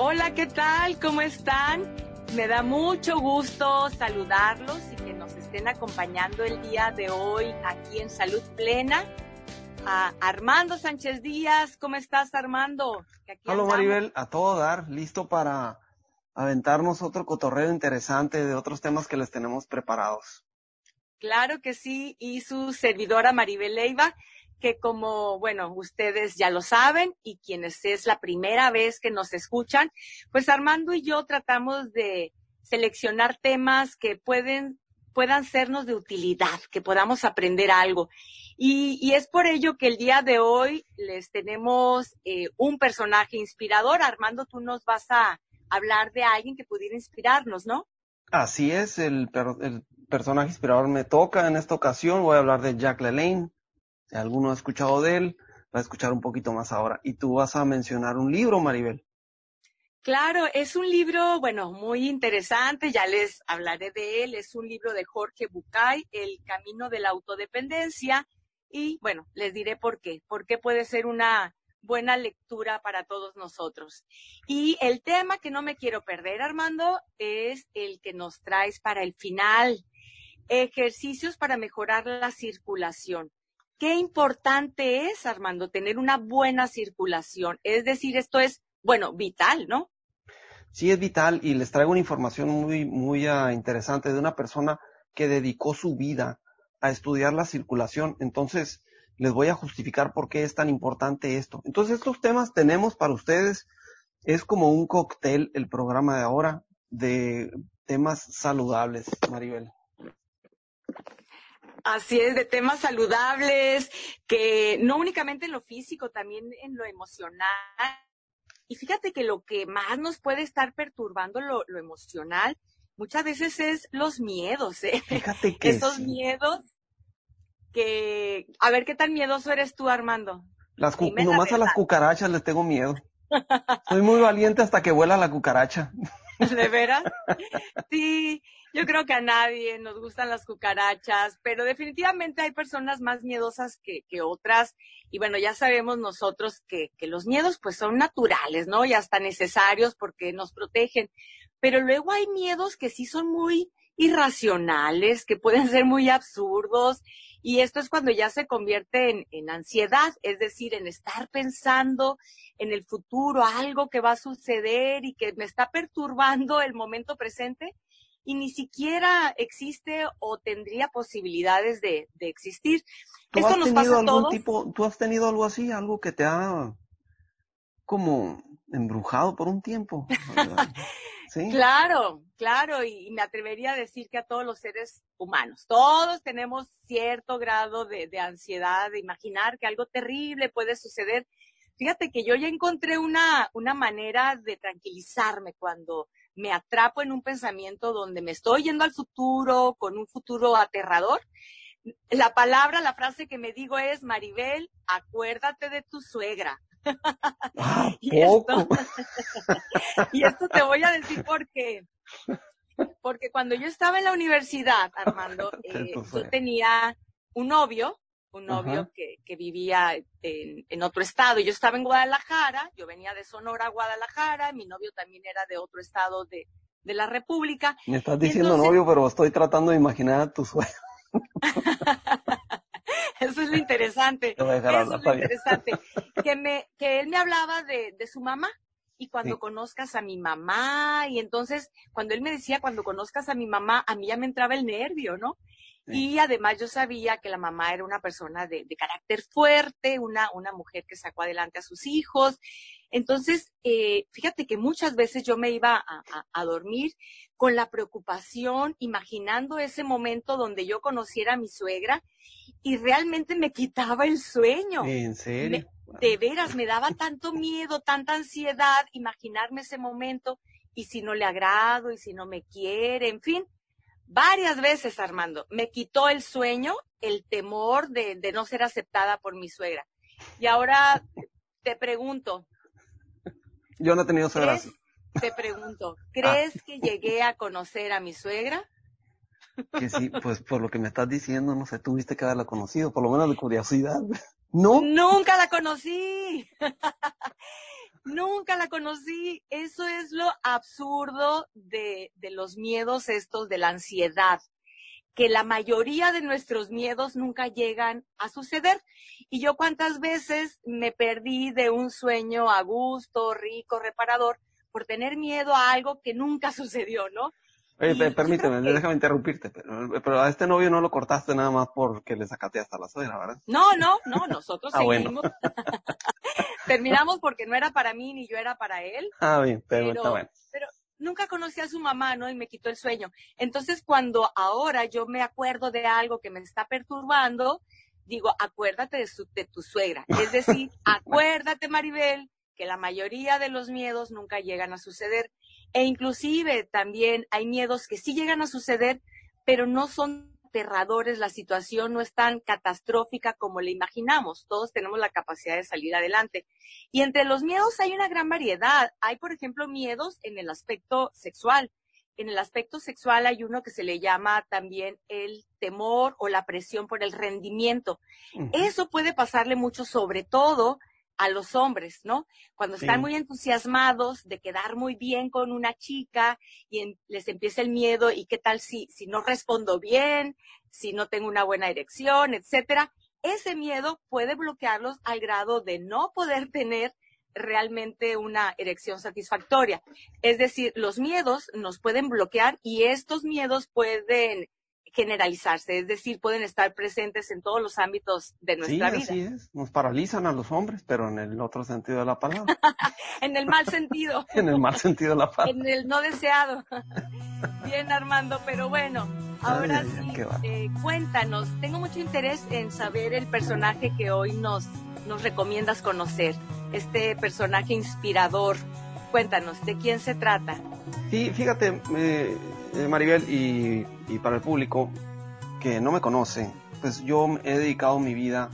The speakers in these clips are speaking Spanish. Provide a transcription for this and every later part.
Hola, ¿qué tal? ¿Cómo están? Me da mucho gusto saludarlos y que nos estén acompañando el día de hoy aquí en Salud Plena. A Armando Sánchez Díaz, ¿cómo estás Armando? Hola Maribel, a todo dar, listo para aventarnos otro cotorreo interesante de otros temas que les tenemos preparados. Claro que sí, y su servidora Maribel Leiva que como, bueno, ustedes ya lo saben y quienes es la primera vez que nos escuchan, pues Armando y yo tratamos de seleccionar temas que pueden puedan sernos de utilidad, que podamos aprender algo. Y, y es por ello que el día de hoy les tenemos eh, un personaje inspirador. Armando, tú nos vas a hablar de alguien que pudiera inspirarnos, ¿no? Así es, el, el personaje inspirador me toca en esta ocasión. Voy a hablar de Jack LaLanne, si alguno ha escuchado de él, va a escuchar un poquito más ahora. Y tú vas a mencionar un libro, Maribel. Claro, es un libro, bueno, muy interesante, ya les hablaré de él. Es un libro de Jorge Bucay, El Camino de la Autodependencia. Y bueno, les diré por qué, por qué puede ser una buena lectura para todos nosotros. Y el tema que no me quiero perder, Armando, es el que nos traes para el final. Ejercicios para mejorar la circulación. Qué importante es, Armando, tener una buena circulación. Es decir, esto es, bueno, vital, ¿no? Sí, es vital y les traigo una información muy, muy uh, interesante de una persona que dedicó su vida a estudiar la circulación. Entonces, les voy a justificar por qué es tan importante esto. Entonces, estos temas tenemos para ustedes, es como un cóctel el programa de ahora de temas saludables, Maribel. Así es, de temas saludables, que no únicamente en lo físico, también en lo emocional. Y fíjate que lo que más nos puede estar perturbando lo, lo emocional, muchas veces es los miedos, ¿eh? Fíjate que Esos miedos que, a ver, ¿qué tan miedoso eres tú, Armando? Las nomás a las cucarachas les tengo miedo. Soy muy valiente hasta que vuela la cucaracha. ¿De veras? Sí, yo creo que a nadie nos gustan las cucarachas, pero definitivamente hay personas más miedosas que, que otras. Y bueno, ya sabemos nosotros que, que los miedos pues son naturales, ¿no? Y hasta necesarios porque nos protegen. Pero luego hay miedos que sí son muy irracionales, que pueden ser muy absurdos. Y esto es cuando ya se convierte en, en, ansiedad, es decir, en estar pensando en el futuro, algo que va a suceder y que me está perturbando el momento presente y ni siquiera existe o tendría posibilidades de, de existir. ¿Tú Esto has nos tenido pasa algún todos? tipo, tú has tenido algo así, algo que te ha como embrujado por un tiempo? Claro, claro, y, me atrevería a decir que a todos los seres humanos, todos tenemos cierto grado de, de ansiedad, de imaginar que algo terrible puede suceder. Fíjate que yo ya encontré una, una manera de tranquilizarme cuando me atrapo en un pensamiento donde me estoy yendo al futuro, con un futuro aterrador. La palabra, la frase que me digo es, Maribel, acuérdate de tu suegra. Ah, y, esto, y esto te voy a decir porque, porque cuando yo estaba en la universidad, Armando, eh, yo tenía un novio un novio que, que, vivía en, en, otro estado. Yo estaba en Guadalajara, yo venía de Sonora a Guadalajara, mi novio también era de otro estado de, de la República. Me estás diciendo Entonces, novio, pero estoy tratando de imaginar a tu suegro. Eso es lo interesante. Eso es lo interesante. Que, me, que él me hablaba de, de su mamá. Y cuando sí. conozcas a mi mamá, y entonces, cuando él me decía, cuando conozcas a mi mamá, a mí ya me entraba el nervio, ¿no? Y además yo sabía que la mamá era una persona de, de carácter fuerte, una, una mujer que sacó adelante a sus hijos. Entonces, eh, fíjate que muchas veces yo me iba a, a, a, dormir con la preocupación, imaginando ese momento donde yo conociera a mi suegra y realmente me quitaba el sueño. ¿En serio? Me, de veras, me daba tanto miedo, tanta ansiedad imaginarme ese momento y si no le agrado y si no me quiere, en fin varias veces, Armando. Me quitó el sueño, el temor de, de, no ser aceptada por mi suegra. Y ahora te pregunto. Yo no he tenido suegras. Te pregunto, ¿crees ah. que llegué a conocer a mi suegra? Que sí, pues por lo que me estás diciendo, no sé, tuviste que haberla conocido, por lo menos de curiosidad. ¿No? Nunca la conocí. Nunca la conocí. Eso es lo absurdo de, de los miedos estos, de la ansiedad que la mayoría de nuestros miedos nunca llegan a suceder. Y yo cuántas veces me perdí de un sueño a gusto, rico, reparador, por tener miedo a algo que nunca sucedió, ¿no? Oye, permíteme, déjame interrumpirte, pero, a este novio no lo cortaste nada más porque le sacaste hasta la suegra, ¿verdad? No, no, no, nosotros ah, seguimos. Terminamos porque no era para mí ni yo era para él. Ah, bien, pero, está bueno. Pero nunca conocí a su mamá, ¿no? Y me quitó el sueño. Entonces, cuando ahora yo me acuerdo de algo que me está perturbando, digo, acuérdate de, de tu suegra. Es decir, acuérdate, Maribel, que la mayoría de los miedos nunca llegan a suceder. E inclusive también hay miedos que sí llegan a suceder, pero no son aterradores, la situación no es tan catastrófica como le imaginamos. Todos tenemos la capacidad de salir adelante. Y entre los miedos hay una gran variedad. Hay, por ejemplo, miedos en el aspecto sexual. En el aspecto sexual hay uno que se le llama también el temor o la presión por el rendimiento. Eso puede pasarle mucho, sobre todo a los hombres, ¿no? Cuando están muy entusiasmados de quedar muy bien con una chica y les empieza el miedo y qué tal si, si no respondo bien, si no tengo una buena erección, etcétera. Ese miedo puede bloquearlos al grado de no poder tener realmente una erección satisfactoria. Es decir, los miedos nos pueden bloquear y estos miedos pueden generalizarse, es decir, pueden estar presentes en todos los ámbitos de nuestra vida. Sí, así es. Nos paralizan a los hombres, pero en el otro sentido de la palabra. en el mal sentido. en el mal sentido de la palabra. en el no deseado. Bien, Armando, pero bueno, ahora sí, eh, cuéntanos. Tengo mucho interés en saber el personaje que hoy nos, nos recomiendas conocer, este personaje inspirador. Cuéntanos, ¿de quién se trata? Sí, fíjate, eh, Maribel, y para el público que no me conoce, pues yo he dedicado mi vida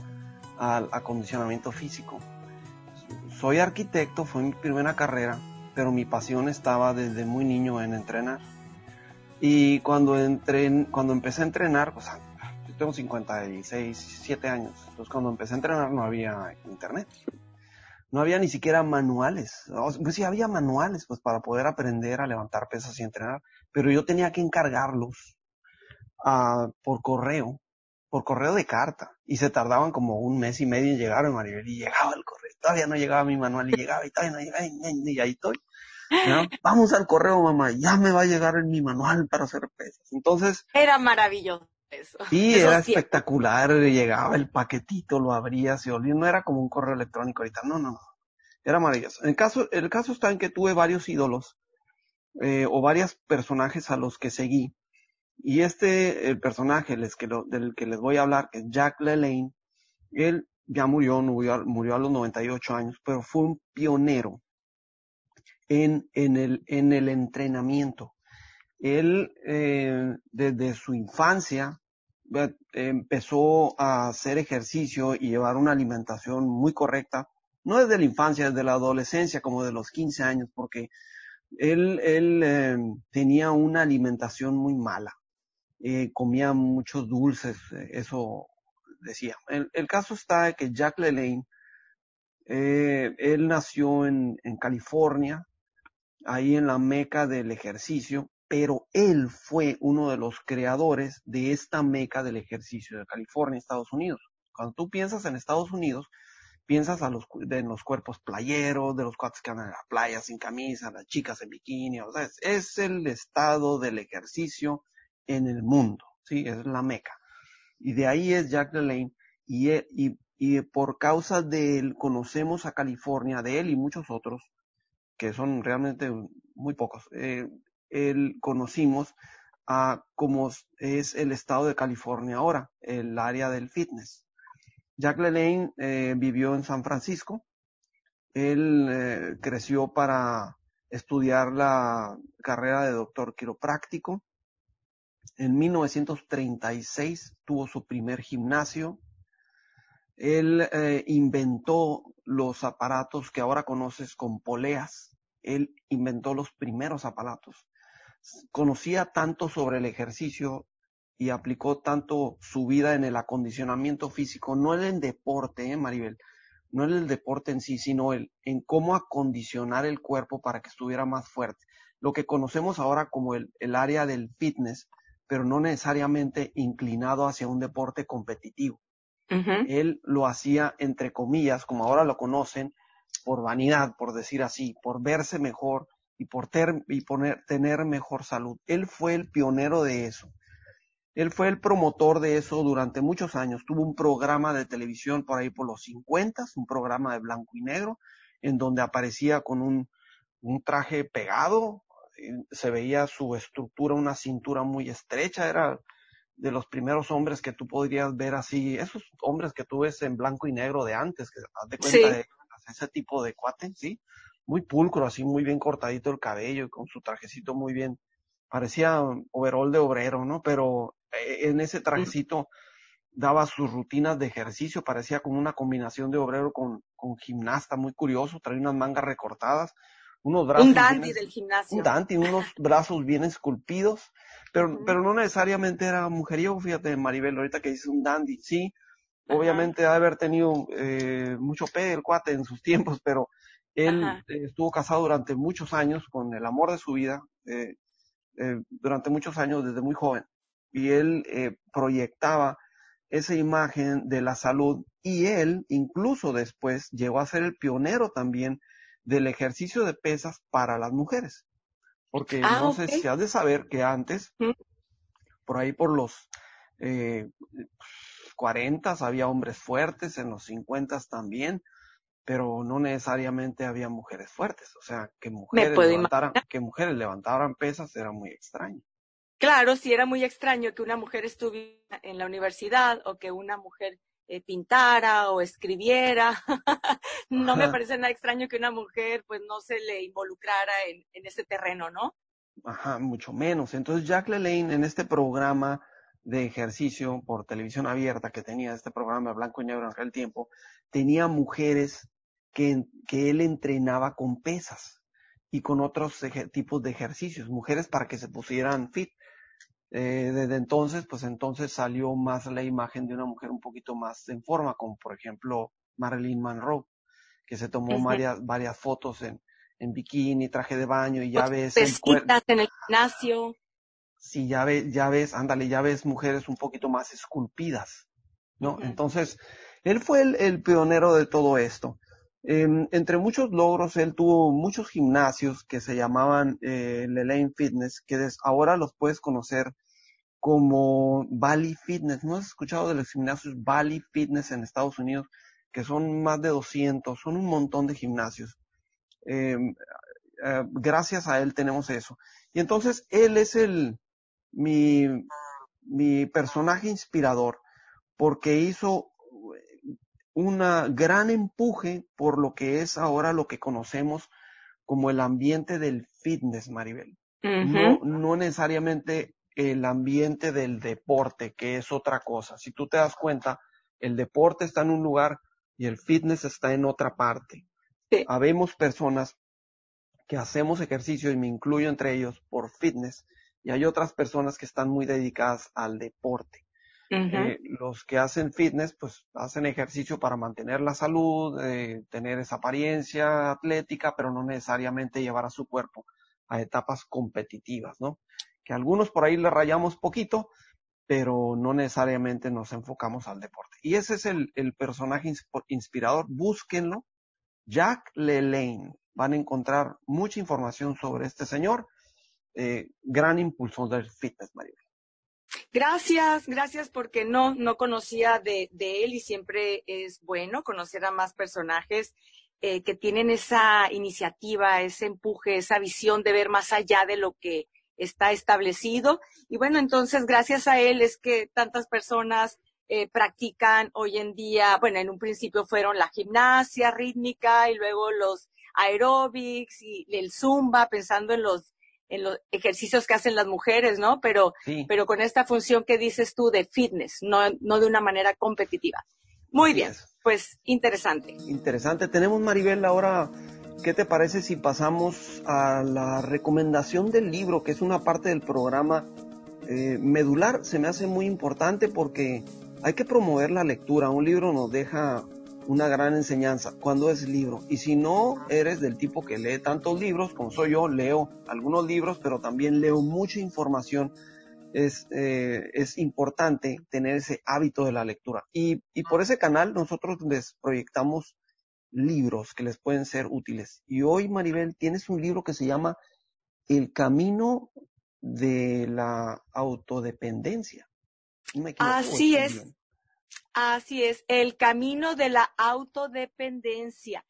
al acondicionamiento físico. Soy arquitecto, fue mi primera carrera, pero mi pasión estaba desde muy niño en entrenar. Y cuando, entré, cuando empecé a entrenar, pues yo tengo 56, 7 años, entonces cuando empecé a entrenar no había internet. No había ni siquiera manuales. Pues sí había manuales pues para poder aprender a levantar pesas y entrenar, pero yo tenía que encargarlos por correo, por correo de carta, y se tardaban como un mes y medio en llegar a Maribel, y llegaba el correo, todavía no llegaba mi manual, y llegaba, y todavía no llegaba, y, ahí estoy. Vamos al correo, mamá, ya me va a llegar en mi manual para hacer pesas. Entonces. Era maravilloso. Eso. Sí, era espectacular, llegaba el paquetito, lo abría, se olía, no era como un correo electrónico ahorita, no, no, no, era maravilloso. El caso, el caso está en que tuve varios ídolos, eh, o varios personajes a los que seguí, y este, el personaje del que les voy a hablar, que es Jack LaLanne, él ya murió, murió, a los 98 años, pero fue un pionero en, en, el, en el entrenamiento. Él, eh, desde su infancia, empezó a hacer ejercicio y llevar una alimentación muy correcta, no desde la infancia, desde la adolescencia, como de los 15 años, porque él, eh, tenía una alimentación muy mala eh, comía muchos dulces, eh, eso decía. El, caso está de que Jack LaLanne, eh, él nació en, en California, ahí en la meca del ejercicio, pero él fue uno de los creadores de esta meca del ejercicio de California, Estados Unidos. Cuando tú piensas en Estados Unidos, piensas a los, de los cuerpos playeros, de los cuates que andan en la playa sin camisa, las chicas en bikini, o sea, es, es el estado del ejercicio en el mundo, ¿sí? Es la meca. Y de ahí es Jack LaLanne y, y, y por causa de él conocemos a California, de él y muchos otros, que son realmente muy pocos. Eh, él conocimos a cómo es el estado de California ahora, el área del fitness. Jack LaLanne eh, vivió en San Francisco. Él eh, creció para estudiar la carrera de doctor quiropráctico en 1936 tuvo su primer gimnasio. Él eh, inventó los aparatos que ahora conoces con poleas. Él inventó los primeros aparatos. Conocía tanto sobre el ejercicio y aplicó tanto su vida en el acondicionamiento físico, no en el deporte, ¿eh, Maribel? no en el deporte en sí, sino el, en cómo acondicionar el cuerpo para que estuviera más fuerte. Lo que conocemos ahora como el, el área del fitness, pero no necesariamente inclinado hacia un deporte competitivo. Él lo hacía entre comillas, como ahora lo conocen, por vanidad, por decir así, por verse mejor y por y poner, tener mejor salud. Él fue el pionero de eso. Él fue el promotor de eso durante muchos años. Tuvo un programa de televisión por ahí por los 50, un programa de blanco y negro, en donde aparecía con un, un traje pegado, se veía su estructura, una cintura muy estrecha, era de los primeros hombres que tú podrías ver así, esos hombres que tú ves en blanco y negro de antes, que haz de cuenta de ese tipo de cuate, ¿sí? Muy pulcro, así muy bien cortadito el cabello, con su trajecito muy bien, parecía overall de obrero, ¿no? Pero eh, en ese trajecito daba sus rutinas de ejercicio, parecía como una combinación de obrero con, con gimnasta, muy curioso, traía unas mangas recortadas, unos brazos. Un dandy del gimnasio. Un dandy, unos brazos bien esculpidos, pero, pero no necesariamente era mujeriego, fíjate, Maribel, ahorita que dice un dandy, sí, obviamente debe haber tenido eh, mucho pe el cuate en sus tiempos, pero él estuvo casado durante muchos años con el amor de su vida, eh, eh, durante muchos años desde muy joven, y él eh, proyectaba esa imagen de la salud y él incluso después llegó a ser el pionero también del ejercicio de pesas para las mujeres. Porque ah, no sé si has de saber que antes, por ahí por los eh, 40 había hombres fuertes, en los 50 también, pero no necesariamente había mujeres fuertes. O sea, que mujeres, levantaran, que mujeres levantaran pesas era muy extraño. Claro, sí era muy extraño que una mujer estuviera en la universidad o que una mujer eh, pintara o escribiera. no me parece nada extraño que una mujer pues no se le involucrara en, en ese terreno, ¿no? Ajá, mucho menos. Entonces Jack LaLanne en este programa de ejercicio por televisión abierta que tenía este programa blanco y negro en aquel tiempo, tenía mujeres que, que él entrenaba con pesas y con otros tipos de ejercicios, mujeres para que se pusieran fit. Eh, desde entonces, pues entonces salió más la imagen de una mujer un poquito más en forma, como por ejemplo Marilyn Monroe, que se tomó varias, varias fotos en, en bikini, traje de baño y ya ves el en el gimnasio. Sí, ya ves, ya ves, ándale, ya ves mujeres un poquito más esculpidas, ¿no? Entonces, él fue el, el, pionero de todo esto. Eh, entre muchos logros, él tuvo muchos gimnasios que se llamaban eh, Lelaine Fitness, que ahora los puedes conocer como Bali Fitness. ¿No has escuchado de los gimnasios Bali Fitness en Estados Unidos? Que son más de 200, son un montón de gimnasios. Eh, eh, gracias a él tenemos eso. Y entonces él es el, mi, mi personaje inspirador, porque hizo un gran empuje por lo que es ahora lo que conocemos como el ambiente del fitness, Maribel. no, no necesariamente el ambiente del deporte, que es otra cosa. Si tú te das cuenta, el deporte está en un lugar y el fitness está en otra parte. Habemos personas que hacemos ejercicio y me incluyo entre ellos por fitness y hay otras personas que están muy dedicadas al deporte. Eh, los que hacen fitness, pues hacen ejercicio para mantener la salud, eh, tener esa apariencia atlética, pero no necesariamente llevar a su cuerpo a etapas competitivas, ¿no? Que algunos por ahí le rayamos poquito, pero no necesariamente nos enfocamos al deporte. Y ese es el, el personaje inspirador, búsquenlo, Jack LeLane. Van a encontrar mucha información sobre este señor, eh, gran impulsor del fitness, María. Gracias, gracias porque no, no conocía de, de, él y siempre es bueno conocer a más personajes eh, que tienen esa iniciativa, ese empuje, esa visión de ver más allá de lo que está establecido. Y bueno, entonces gracias a él es que tantas personas eh, practican hoy en día, bueno, en un principio fueron la gimnasia rítmica y luego los aeróbics y el zumba, pensando en los en los ejercicios que hacen las mujeres, ¿no? Pero, pero con esta función que dices tú de fitness, no, no de una manera competitiva. Muy bien, pues interesante. Interesante. Tenemos, Maribel, ahora, ¿qué te parece si pasamos a la recomendación del libro, que es una parte del programa eh, medular? Se me hace muy importante porque hay que promover la lectura. Un libro nos deja una gran enseñanza cuando es libro. Y si no eres del tipo que lee tantos libros, como soy yo, leo algunos libros, pero también leo mucha información. Es, eh, es importante tener ese hábito de la lectura. Y, y por ese canal nosotros les proyectamos libros que les pueden ser útiles. Y hoy, Maribel, tienes un libro que se llama El camino de la autodependencia. Así es. Así es, el camino de la autodependencia.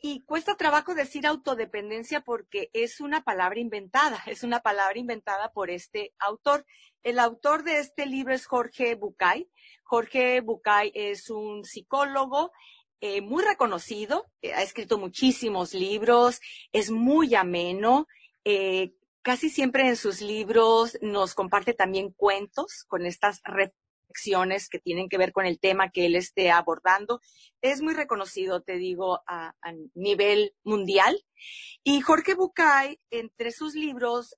Y cuesta trabajo decir autodependencia porque es una palabra inventada, es una palabra inventada por este autor. El autor de este libro es Jorge Bucay. Jorge Bucay es un psicólogo eh, muy reconocido, eh, ha escrito muchísimos libros, es muy ameno. Eh, casi siempre en sus libros nos comparte también cuentos con estas que tienen que ver con el tema que él esté abordando. Es muy reconocido, te digo, a, nivel mundial. Y Jorge Bucay, entre sus libros,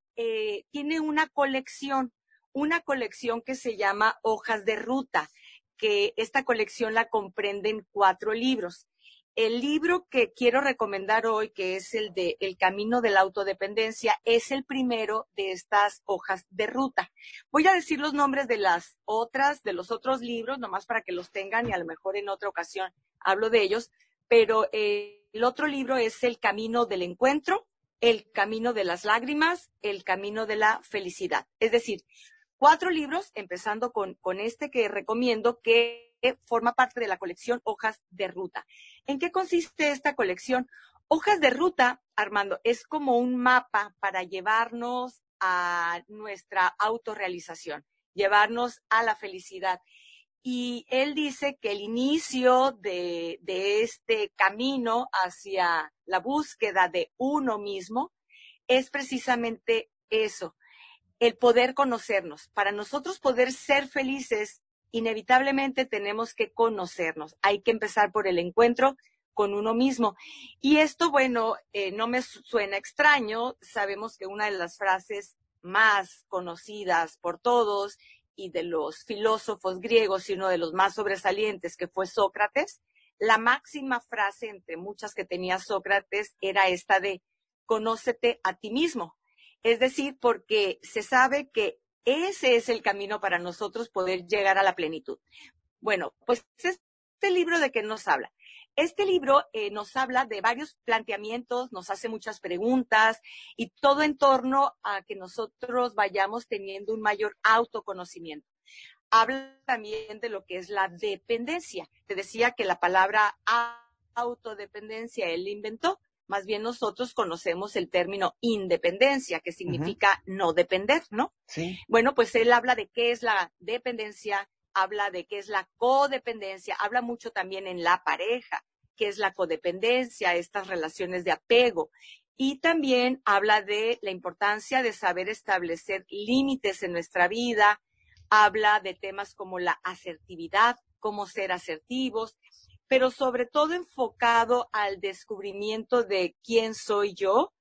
tiene una colección, una colección que se llama Hojas de Ruta, que esta colección la comprenden cuatro libros. El libro que quiero recomendar hoy, que es el de El Camino de la Autodependencia, es el primero de estas hojas de ruta. Voy a decir los nombres de las otras, de los otros libros, nomás para que los tengan y a lo mejor en otra ocasión hablo de ellos, pero eh, el otro libro es El Camino del Encuentro, El Camino de las Lágrimas, El Camino de la Felicidad. Es decir, cuatro libros, empezando con, con este que recomiendo, que forma parte de la colección Hojas de Ruta. ¿En qué consiste esta colección? Hojas de Ruta, Armando, es como un mapa para llevarnos a nuestra autorrealización, llevarnos a la felicidad. Y él dice que el inicio de, de este camino hacia la búsqueda de uno mismo es precisamente eso, el poder conocernos. Para nosotros poder ser felices inevitablemente tenemos que conocernos. Hay que empezar por el encuentro con uno mismo. Y esto, bueno, eh, no me suena extraño. Sabemos que una de las frases más conocidas por todos y de los filósofos griegos y uno de los más sobresalientes que fue Sócrates, la máxima frase entre muchas que tenía Sócrates era esta de conócete a ti mismo. Es decir, porque se sabe que ese es el camino para nosotros poder llegar a la plenitud. Bueno, pues este libro de qué nos habla. Este libro eh, nos habla de varios planteamientos, nos hace muchas preguntas y todo en torno a que nosotros vayamos teniendo un mayor autoconocimiento. Habla también de lo que es la dependencia. Te decía que la palabra autodependencia él inventó, más bien nosotros conocemos el término independencia, que significa no depender, ¿no? Sí. Bueno, pues él habla de qué es la dependencia, habla de qué es la codependencia, habla mucho también en la pareja, qué es la codependencia, estas relaciones de apego. Y también habla de la importancia de saber establecer límites en nuestra vida, habla de temas como la asertividad, cómo ser asertivos, pero sobre todo enfocado al descubrimiento de quién soy yo.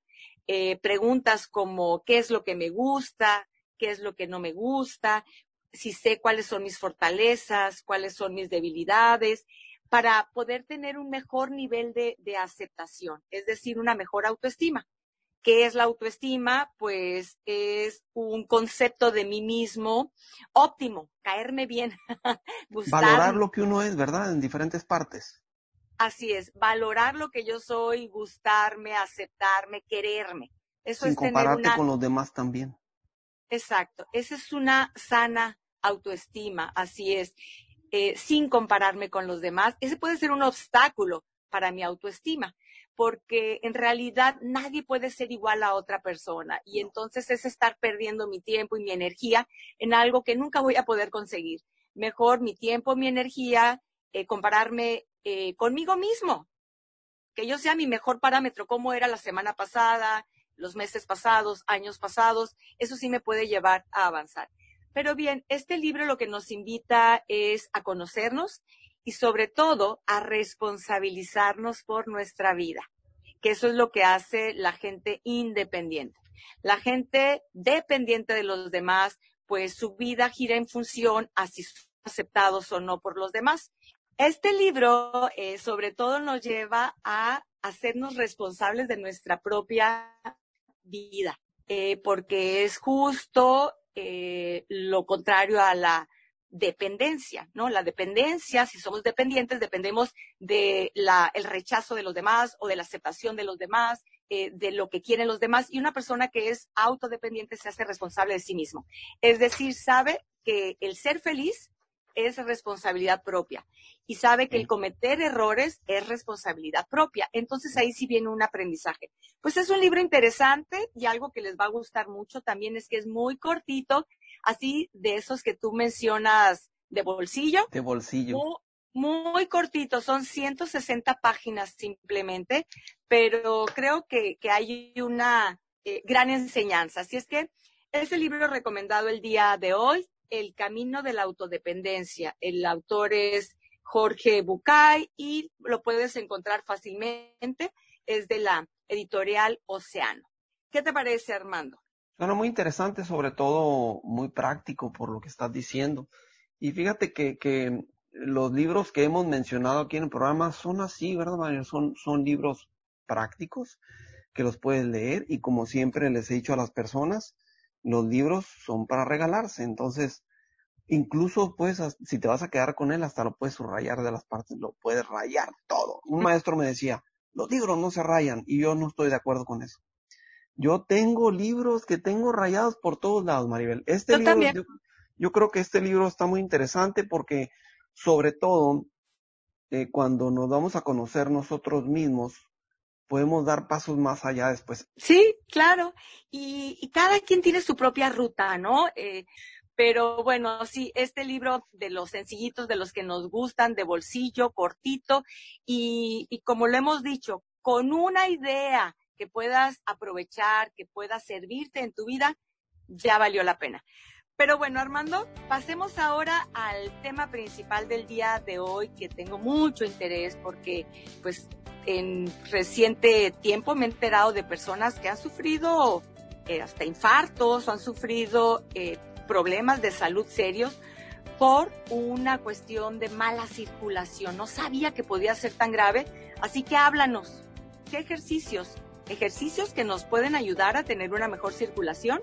Eh, preguntas como qué es lo que me gusta, qué es lo que no me gusta, si sé cuáles son mis fortalezas, cuáles son mis debilidades, para poder tener un mejor nivel de aceptación, es decir, una mejor autoestima. ¿Qué es la autoestima? Pues es un concepto de mí mismo óptimo, caerme bien. Valorar lo que uno es, ¿verdad? En diferentes partes. Así es, valorar lo que yo soy, gustarme, aceptarme, quererme. Eso Sin es compararte tener una... con los demás también. Exacto, esa es una sana autoestima, así es, eh, sin compararme con los demás. Ese puede ser un obstáculo para mi autoestima porque en realidad nadie puede ser igual a otra persona y entonces es estar perdiendo mi tiempo y mi energía en algo que nunca voy a poder conseguir. Mejor mi tiempo, mi energía, eh, compararme eh, conmigo mismo, que yo sea mi mejor parámetro, como era la semana pasada, los meses pasados, años pasados, eso sí me puede llevar a avanzar. Pero bien, este libro lo que nos invita es a conocernos y sobre todo a responsabilizarnos por nuestra vida, que eso es lo que hace la gente independiente. La gente dependiente de los demás, pues su vida gira en función a si son aceptados o no por los demás. Este libro eh, sobre todo nos lleva a hacernos responsables de nuestra propia vida, eh, porque es justo eh, lo contrario a la dependencia, ¿no? La dependencia, si somos dependientes, dependemos de la, el rechazo de los demás o de la aceptación de los demás, eh, de lo que quieren los demás. Y una persona que es autodependiente se hace responsable de sí mismo. Es decir, sabe que el ser feliz es responsabilidad propia y sabe que el cometer errores es responsabilidad propia. Entonces ahí sí viene un aprendizaje. Pues es un libro interesante y algo que les va a gustar mucho también es que es muy cortito así de esos que tú mencionas de bolsillo. De bolsillo. Muy, cortito, son 160 páginas simplemente, pero creo que, hay una eh, gran enseñanza. Así es que es el libro recomendado el día de hoy, El Camino de la Autodependencia. El autor es Jorge Bucay y lo puedes encontrar fácilmente. Es de la editorial Océano. ¿Qué te parece, Armando? Bueno, muy interesante, sobre todo muy práctico por lo que estás diciendo. Y fíjate que, que los libros que hemos mencionado aquí en el programa son así, ¿verdad, Mario? Son, son libros prácticos que los puedes leer y como siempre les he dicho a las personas, los libros son para regalarse. Entonces, incluso pues, si te vas a quedar con él, hasta lo puedes subrayar de las partes, lo puedes rayar todo. Un maestro me decía, los libros no se rayan y yo no estoy de acuerdo con eso. Yo tengo libros que tengo rayados por todos lados, Maribel. Este libro, yo, creo que este libro está muy interesante porque, sobre todo, eh, cuando nos vamos a conocer nosotros mismos, podemos dar pasos más allá después. Sí, claro. Y, cada quien tiene su propia ruta, ¿no? Eh, pero bueno, sí, este libro de los sencillitos, de los que nos gustan, de bolsillo, cortito, y, y como lo hemos dicho, con una idea que puedas aprovechar, que puedas servirte en tu vida, ya valió la pena. Pero bueno, Armando, pasemos ahora al tema principal del día de hoy, que tengo mucho interés porque, pues, en reciente tiempo me he enterado de personas que han sufrido eh, hasta infartos han sufrido eh, problemas de salud serios por una cuestión de mala circulación. No sabía que podía ser tan grave, así que háblanos. ¿Qué ejercicios ejercicios que nos pueden ayudar a tener una mejor circulación?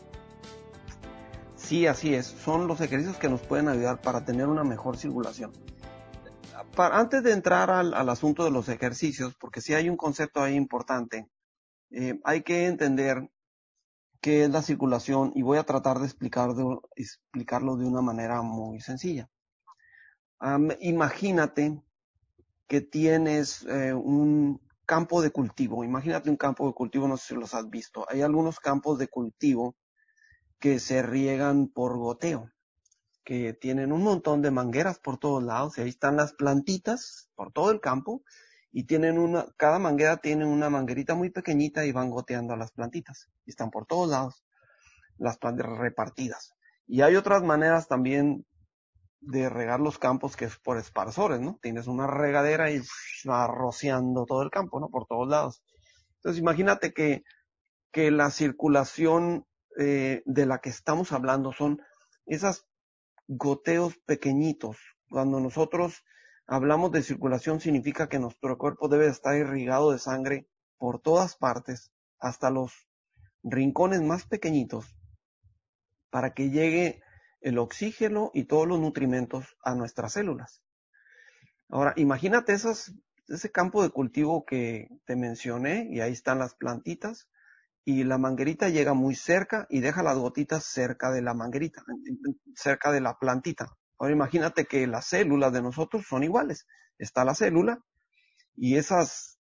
Sí, así es. Son los ejercicios que nos pueden ayudar para tener una mejor circulación. antes de entrar al, asunto de los ejercicios, porque sí hay un concepto ahí importante, eh, hay que entender qué es la circulación y voy a tratar de, explicar explicarlo de una manera muy sencilla. imagínate que tienes eh, un, campo de cultivo. Imagínate un campo de cultivo, no sé si los has visto. Hay algunos campos de cultivo que se riegan por goteo, que tienen un montón de mangueras por todos lados y ahí están las plantitas por todo el campo y tienen una, cada manguera tiene una manguerita muy pequeñita y van goteando a las plantitas y están por todos lados las plantas repartidas. Y hay otras maneras también de regar los campos que es por esparsores, ¿no? Tienes una regadera y va rociando todo el campo, ¿no? Por todos lados. Entonces imagínate que, que la circulación eh, de la que estamos hablando son esas goteos pequeñitos. Cuando nosotros hablamos de circulación significa que nuestro cuerpo debe estar irrigado de sangre por todas partes, hasta los rincones más pequeñitos, para que llegue el oxígeno y todos los nutrimentos a nuestras células. Ahora, imagínate ese campo de cultivo que te mencioné y ahí están las plantitas y la manguerita llega muy cerca y deja las gotitas cerca de la manguerita, cerca de la plantita. Ahora imagínate que las células de nosotros son iguales. Está la célula y esas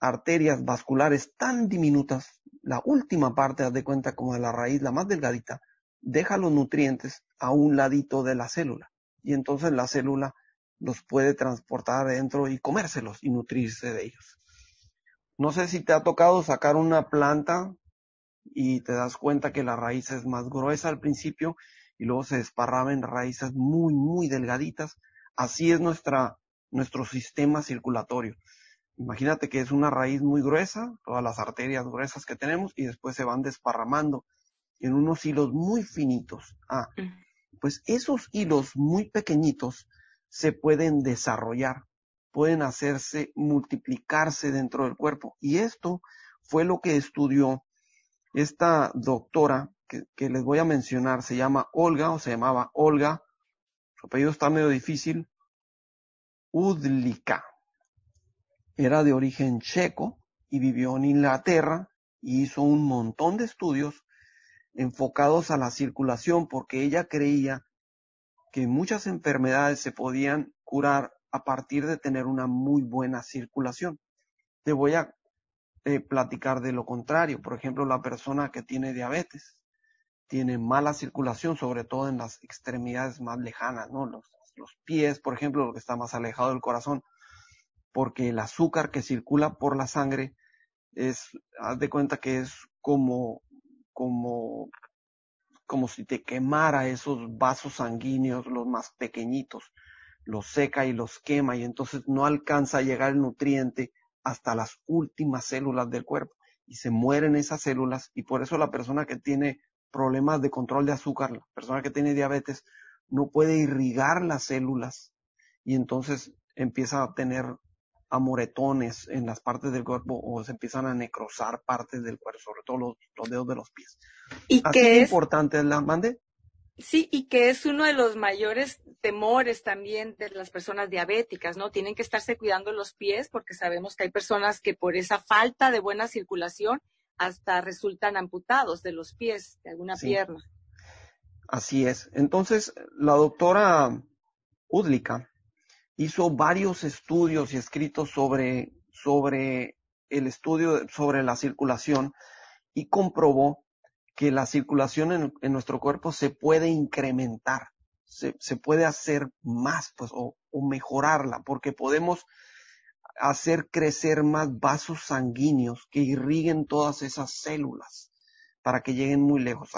arterias vasculares tan diminutas, la última parte, haz de cuenta como de la raíz, la más delgadita, deja los nutrientes a un ladito de la célula y entonces la célula los puede transportar adentro y comérselos y nutrirse de ellos. No sé si te ha tocado sacar una planta y te das cuenta que la raíz es más gruesa al principio y luego se desparrama en raíces muy, muy delgaditas. Así es nuestra, nuestro sistema circulatorio. Imagínate que es una raíz muy gruesa, todas las arterias gruesas que tenemos y después se van desparramando en unos hilos muy finitos. Ah, pues esos hilos muy pequeñitos se pueden desarrollar pueden hacerse multiplicarse dentro del cuerpo. Y esto fue lo que estudió esta doctora que, que les voy a mencionar. Se llama Olga o se llamaba Olga. Su apellido está medio difícil. Udlika. Era de origen checo y vivió en Inglaterra y hizo un montón de estudios enfocados a la circulación porque ella creía que muchas enfermedades se podían curar a partir de tener una muy buena circulación. Te voy a eh, platicar de lo contrario. Por ejemplo, la persona que tiene diabetes tiene mala circulación, sobre todo en las extremidades más lejanas, ¿no? Los, los pies, por ejemplo, lo que está más alejado del corazón, porque el azúcar que circula por la sangre es, haz de cuenta que es como, como, como si te quemara esos vasos sanguíneos, los más pequeñitos, los seca y los quema y entonces no alcanza a llegar el nutriente hasta las últimas células del cuerpo y se mueren esas células y por eso la persona que tiene problemas de control de azúcar, la persona que tiene diabetes, no puede irrigar las células y entonces empieza a tener amoretones en las partes del cuerpo o se empiezan a necrosar partes del cuerpo, sobre todo los, los dedos de los pies. ¿Y Así es? importante la mande. Sí, y que es uno de los mayores temores también de las personas diabéticas, ¿no? Tienen que estarse cuidando los pies porque sabemos que hay personas que por esa falta de buena circulación hasta resultan amputados de los pies, de alguna Sí. pierna. Así es. Entonces, la doctora Udlika hizo varios estudios y escritos sobre, sobre el estudio sobre la circulación y comprobó que la circulación en, en nuestro cuerpo se puede incrementar, se, puede hacer más, pues, o, mejorarla, porque podemos hacer crecer más vasos sanguíneos que irriguen todas esas células para que lleguen muy lejos.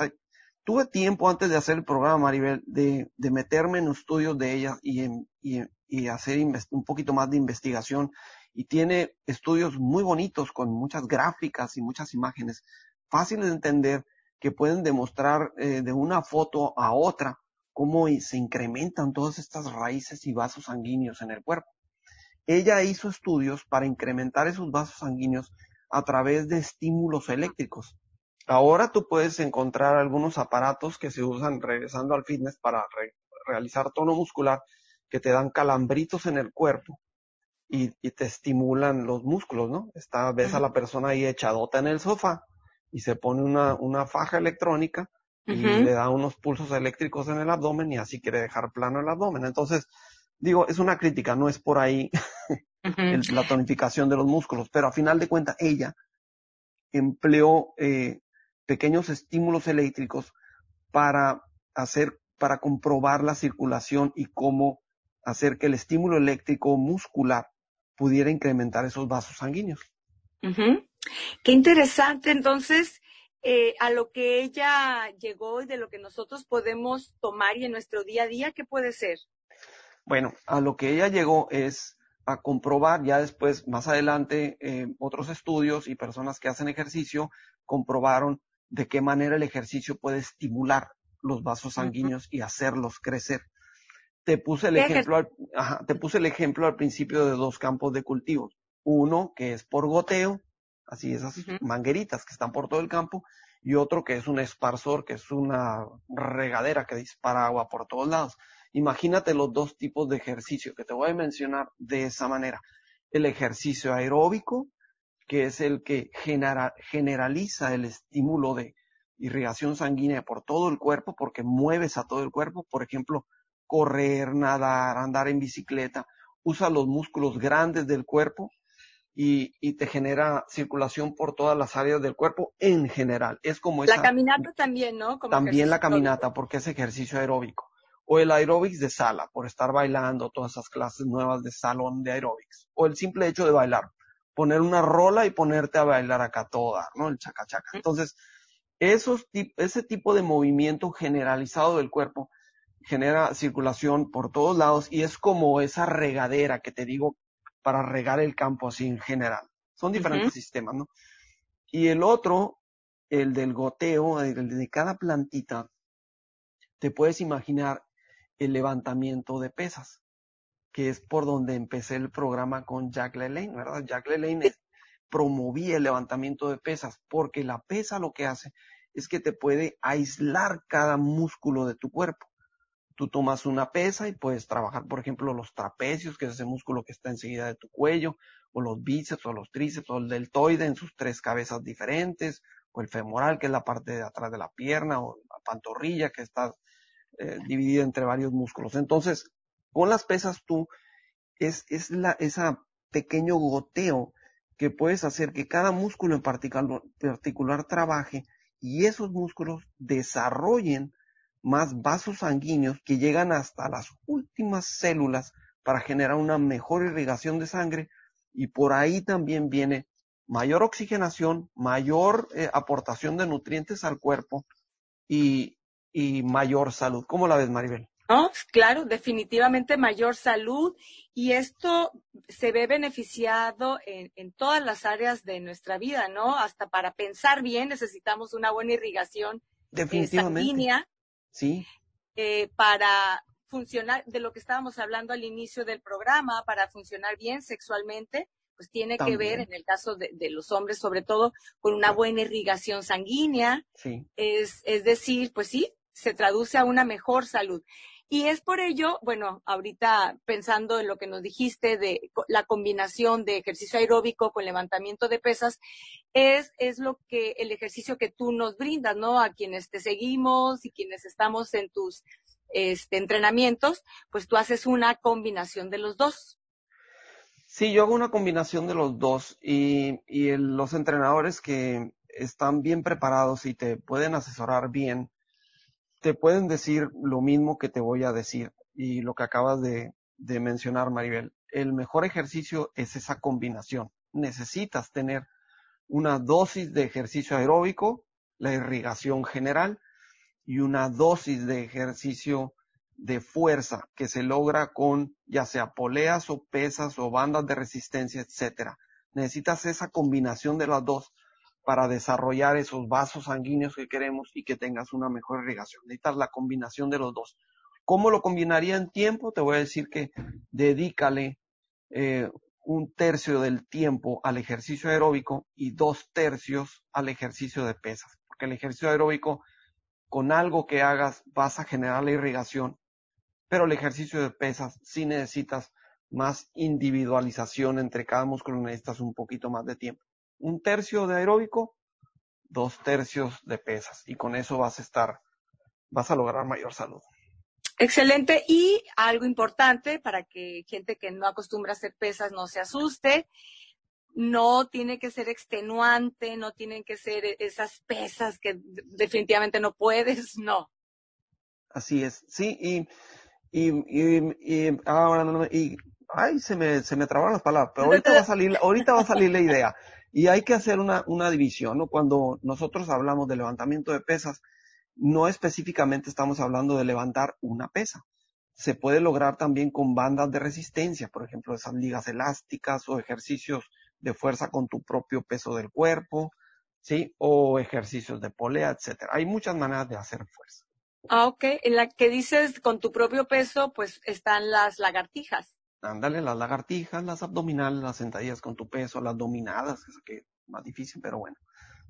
Tuve tiempo antes de hacer el programa, Maribel, de, de meterme en estudios de ella y, en, y, y hacer un poquito más de investigación. Y tiene estudios muy bonitos con muchas gráficas y muchas imágenes fáciles de entender que pueden demostrar eh, de una foto a otra cómo se incrementan todas estas raíces y vasos sanguíneos en el cuerpo. Ella hizo estudios para incrementar esos vasos sanguíneos a través de estímulos eléctricos. Ahora tú puedes encontrar algunos aparatos que se usan regresando al fitness para re- realizar tono muscular que te dan calambritos en el cuerpo y, y te estimulan los músculos, ¿no? Está, ves a la persona ahí echadota en el sofá y se pone una, una faja electrónica y le da unos pulsos eléctricos en el abdomen y así quiere dejar plano el abdomen. Entonces, digo, es una crítica, no es por ahí el- la tonificación de los músculos, pero a final de cuentas ella empleó eh, pequeños estímulos eléctricos para hacer, para comprobar la circulación y cómo hacer que el estímulo eléctrico muscular pudiera incrementar esos vasos sanguíneos. Qué interesante. Entonces, eh, a lo que ella llegó y de lo que nosotros podemos tomar y en nuestro día a día, ¿qué puede ser? Bueno, a lo que ella llegó es a comprobar ya después, más adelante, eh, otros estudios y personas que hacen ejercicio comprobaron de qué manera el ejercicio puede estimular los vasos sanguíneos y hacerlos crecer. Te puse el ¿Qué ejemplo, al, ajá, te puse el ejemplo al principio de dos campos de cultivos. Uno que es por goteo, así esas mangueritas que están por todo el campo, y otro que es un esparsor, que es una regadera que dispara agua por todos lados. Imagínate los dos tipos de ejercicio que te voy a mencionar de esa manera. El ejercicio aeróbico, que es el que genera- generaliza el estímulo de irrigación sanguínea por todo el cuerpo, porque mueves a todo el cuerpo, por ejemplo, correr, nadar, andar en bicicleta, usa los músculos grandes del cuerpo y, y te genera circulación por todas las áreas del cuerpo en general. Es como La esa, caminata también, ¿no? Como también la caminata, porque es ejercicio aeróbico. O el aeróbics de sala, por estar bailando todas esas clases nuevas de salón de aeróbics. O el simple hecho de bailar. Poner una rola y ponerte a bailar acá toda, ¿no? El chaca chaca. Entonces, esos, ese tipo de movimiento generalizado del cuerpo genera circulación por todos lados y es como esa regadera que te digo para regar el campo así en general. Son diferentes sistemas, ¿no? Y el otro, el del goteo, el de cada plantita, te puedes imaginar el levantamiento de pesas. que es por donde empecé el programa con Jack LaLanne, ¿verdad? Jack LaLanne promovía el levantamiento de pesas, porque la pesa lo que hace es que te puede aislar cada músculo de tu cuerpo. Tú tomas una pesa y puedes trabajar, por ejemplo, los trapecios, que es ese músculo que está enseguida de tu cuello, o los bíceps, o los tríceps, o el deltoide en sus tres cabezas diferentes, o el femoral, que es la parte de atrás de la pierna, o la pantorrilla, que está eh, dividida entre varios músculos. Entonces, con las pesas tú, es, es la, esa pequeño goteo que puedes hacer que cada músculo en particular, particular trabaje y esos músculos desarrollen más vasos sanguíneos que llegan hasta las últimas células para generar una mejor irrigación de sangre y por ahí también viene mayor oxigenación, mayor eh, aportación de nutrientes al cuerpo y, y mayor salud. ¿Cómo la ves, Maribel? ¿no? Claro, definitivamente mayor salud y esto se ve beneficiado en, todas las áreas de nuestra vida, ¿no? Hasta para pensar bien necesitamos una buena irrigación eh, definitivamente. sanguínea. Sí. Eh, para funcionar, de lo que estábamos hablando al inicio del programa, para funcionar bien sexualmente, pues tiene que ver, en el caso de, los hombres sobre todo, con una buena irrigación sanguínea. Sí. Es, es decir, pues sí, se traduce a una mejor salud. Y es por ello, bueno, ahorita pensando en lo que nos dijiste de la combinación de ejercicio aeróbico con levantamiento de pesas, es, es lo que el ejercicio que tú nos brindas, ¿no? A quienes te seguimos y quienes estamos en tus este, entrenamientos, pues tú haces una combinación de los dos. Sí, yo hago una combinación de los dos y, y los entrenadores que están bien preparados y te pueden asesorar bien, te pueden decir lo mismo que te voy a decir y lo que acabas de, mencionar, Maribel. El mejor ejercicio es esa combinación. Necesitas tener una dosis de ejercicio aeróbico, la irrigación general, y una dosis de ejercicio de fuerza que se logra con ya sea poleas o pesas o bandas de resistencia, etcétera. Necesitas esa combinación de las dos para desarrollar esos vasos sanguíneos que queremos y que tengas una mejor irrigación. Necesitas la combinación de los dos. ¿Cómo lo combinaría en tiempo? Te voy a decir que dedícale eh, un tercio del tiempo al ejercicio aeróbico y dos tercios al ejercicio de pesas. Porque el ejercicio aeróbico, con algo que hagas, vas a generar la irrigación, pero el ejercicio de pesas sí necesitas más individualización entre cada músculo, necesitas un poquito más de tiempo un tercio de aeróbico, dos tercios de pesas. Y con eso vas a estar, vas a lograr mayor salud. Excelente. Y algo importante para que gente que no acostumbra a hacer pesas no se asuste. No tiene que ser extenuante, no tienen que ser esas pesas que definitivamente no puedes, no. Así es, sí, y, y, y, y ahora, y, ay, se me, se me trabaron las palabras, pero ahorita va a salir, ahorita va a salir la idea. Y hay que hacer una, una división, ¿no? Cuando nosotros hablamos de levantamiento de pesas, no específicamente estamos hablando de levantar una pesa. Se puede lograr también con bandas de resistencia, por ejemplo, esas ligas elásticas o ejercicios de fuerza con tu propio peso del cuerpo, ¿sí? O ejercicios de polea, etcétera. Hay muchas maneras de hacer fuerza. Ah, ok. En la que dices con tu propio peso, pues están las lagartijas. Ándale, las lagartijas, las abdominales, las sentadillas con tu peso, las dominadas, que es más difícil, pero bueno,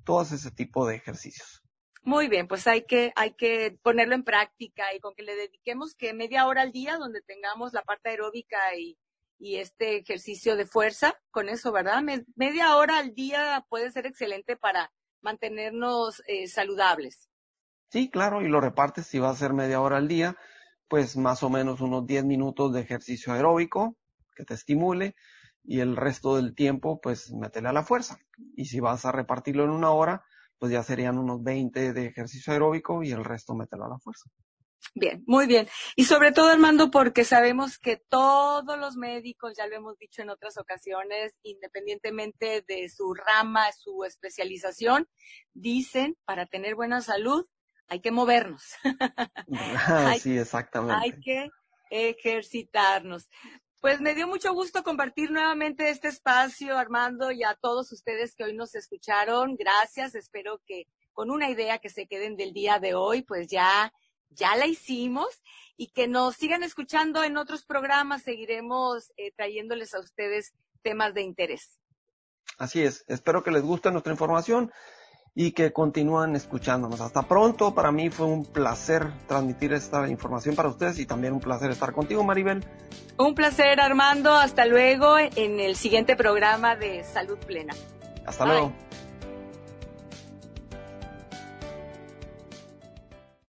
todos ese tipo de ejercicios. Muy bien, pues hay que, hay que ponerlo en práctica y con que le dediquemos que media hora al día donde tengamos la parte aeróbica y, y este ejercicio de fuerza, con eso, ¿verdad? media hora al día puede ser excelente para mantenernos eh, saludables. Sí, claro, y lo repartes si va a ser media hora al día pues más o menos unos 10 minutos de ejercicio aeróbico que te estimule y el resto del tiempo pues métele a la fuerza. Y si vas a repartirlo en una hora, pues ya serían unos 20 de ejercicio aeróbico y el resto mételo a la fuerza. Bien, muy bien. Y sobre todo, Armando, porque sabemos que todos los médicos, ya lo hemos dicho en otras ocasiones, independientemente de su rama, su especialización, dicen, para tener buena salud, hay que movernos. sí, exactamente. Hay que ejercitarnos. Pues me dio mucho gusto compartir nuevamente este espacio, Armando, y a todos ustedes que hoy nos escucharon. Gracias. Espero que con una idea que se queden del día de hoy, pues ya ya la hicimos y que nos sigan escuchando en otros programas. Seguiremos eh, trayéndoles a ustedes temas de interés. Así es. Espero que les guste nuestra información y que continúen escuchándonos. Hasta pronto. Para mí fue un placer transmitir esta información para ustedes y también un placer estar contigo, Maribel. Un placer, Armando. Hasta luego en el siguiente programa de Salud Plena. Hasta luego.